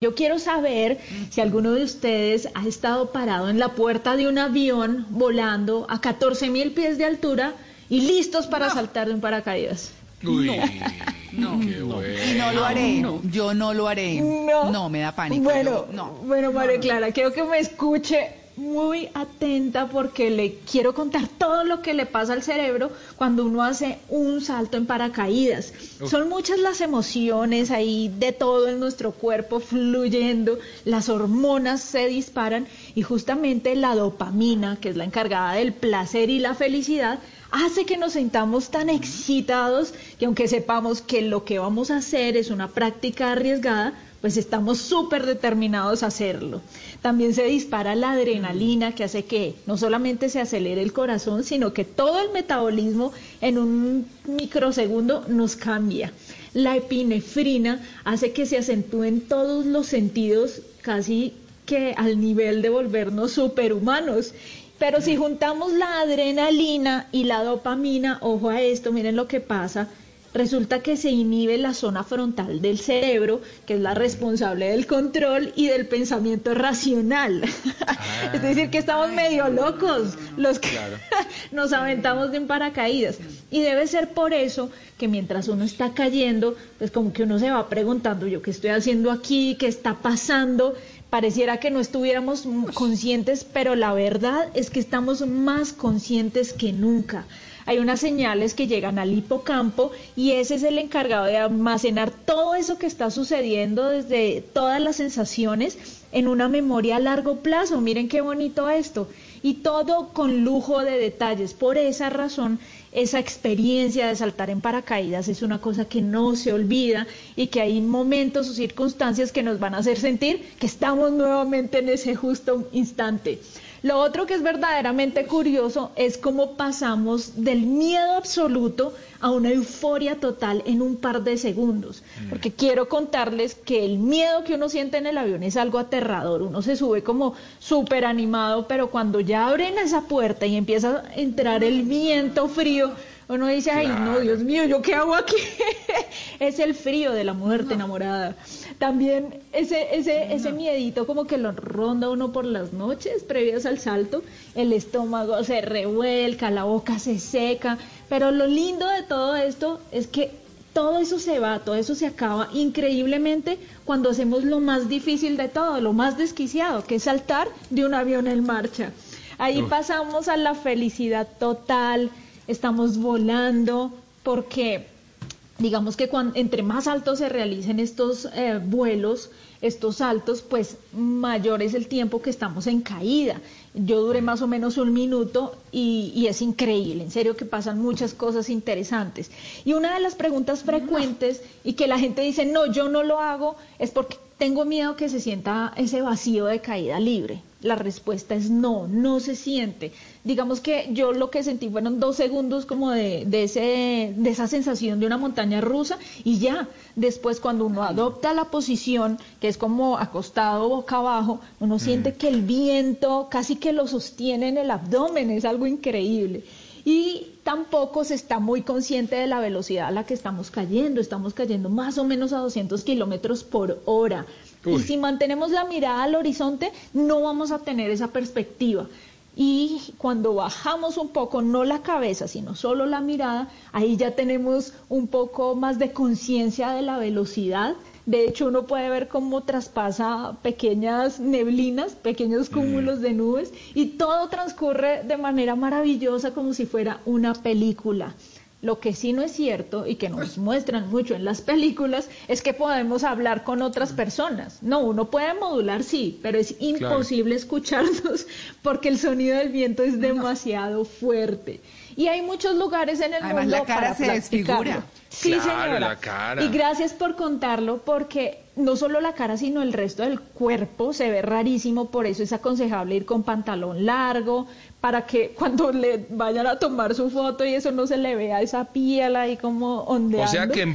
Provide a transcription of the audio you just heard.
Yo quiero saber si alguno de ustedes ha estado parado en la puerta de un avión volando a 14 mil pies de altura y listos para saltar de un paracaídas. Uy, No, qué bueno. y no lo haré. Yo no lo haré. No, me da pánico. Bueno, Yo- no. bueno, María Clara, quiero que me escuche muy atenta porque le quiero contar todo lo que le pasa al cerebro cuando uno hace un salto en paracaídas. Son muchas las emociones ahí de todo en nuestro cuerpo fluyendo, las hormonas se disparan y justamente la dopamina, que es la encargada del placer y la felicidad, hace que nos sintamos tan excitados que aunque sepamos que lo que vamos a hacer es una práctica arriesgada, pues estamos súper determinados a hacerlo. También se dispara la adrenalina que hace que no solamente se acelere el corazón, sino que todo el metabolismo en un microsegundo nos cambia. La epinefrina hace que se acentúen todos los sentidos casi que al nivel de volvernos superhumanos. Pero si juntamos la adrenalina y la dopamina, ojo a esto, miren lo que pasa, resulta que se inhibe la zona frontal del cerebro, que es la responsable del control y del pensamiento racional. es decir, que estamos medio locos los que nos aventamos de un paracaídas. Y debe ser por eso que mientras uno está cayendo, pues como que uno se va preguntando, yo qué estoy haciendo aquí, qué está pasando. Pareciera que no estuviéramos conscientes, pero la verdad es que estamos más conscientes que nunca. Hay unas señales que llegan al hipocampo y ese es el encargado de almacenar todo eso que está sucediendo desde todas las sensaciones en una memoria a largo plazo. Miren qué bonito esto. Y todo con lujo de detalles. Por esa razón, esa experiencia de saltar en paracaídas es una cosa que no se olvida y que hay momentos o circunstancias que nos van a hacer sentir que estamos nuevamente en ese justo instante. Lo otro que es verdaderamente curioso es cómo pasamos del miedo absoluto a una euforia total en un par de segundos. Porque quiero contarles que el miedo que uno siente en el avión es algo aterrador. Uno se sube como súper animado, pero cuando ya abren esa puerta y empieza a entrar el viento frío, uno dice, ay, no, Dios mío, ¿yo qué hago aquí? es el frío de la muerte enamorada. También ese, ese, ese miedito como que lo ronda uno por las noches previas al salto, el estómago se revuelca, la boca se seca, pero lo lindo de todo esto es que todo eso se va, todo eso se acaba increíblemente cuando hacemos lo más difícil de todo, lo más desquiciado, que es saltar de un avión en marcha. Ahí pasamos a la felicidad total, estamos volando, porque digamos que cuan- entre más altos se realicen estos eh, vuelos, estos saltos, pues mayor es el tiempo que estamos en caída. Yo duré más o menos un minuto y es increíble, en serio que pasan muchas cosas interesantes. Y una de las preguntas frecuentes y que la gente dice, no, yo no lo hago, es porque tengo miedo que se sienta ese vacío de caída libre. La respuesta es no, no se siente. Digamos que yo lo que sentí fueron dos segundos como de, de, ese, de esa sensación de una montaña rusa y ya. Después cuando uno adopta la posición, que es como acostado boca abajo, uno siente que el viento casi que lo sostiene en el abdomen, es algo increíble. Y tampoco se está muy consciente de la velocidad a la que estamos cayendo. Estamos cayendo más o menos a 200 kilómetros por hora. Y si mantenemos la mirada al horizonte, no vamos a tener esa perspectiva. Y cuando bajamos un poco, no la cabeza, sino solo la mirada, ahí ya tenemos un poco más de conciencia de la velocidad. De hecho, uno puede ver cómo traspasa pequeñas neblinas, pequeños cúmulos de nubes, y todo transcurre de manera maravillosa como si fuera una película. Lo que sí no es cierto y que nos muestran mucho en las películas es que podemos hablar con otras personas. No, uno puede modular, sí, pero es imposible escucharnos porque el sonido del viento es demasiado fuerte. Y hay muchos lugares en el Además, mundo la cara para se practicarlo. desfigura. Sí, Claro, señora. la cara. Y gracias por contarlo porque no solo la cara, sino el resto del cuerpo se ve rarísimo, por eso es aconsejable ir con pantalón largo, para que cuando le vayan a tomar su foto y eso no se le vea esa piel ahí como ondeando. O sea que en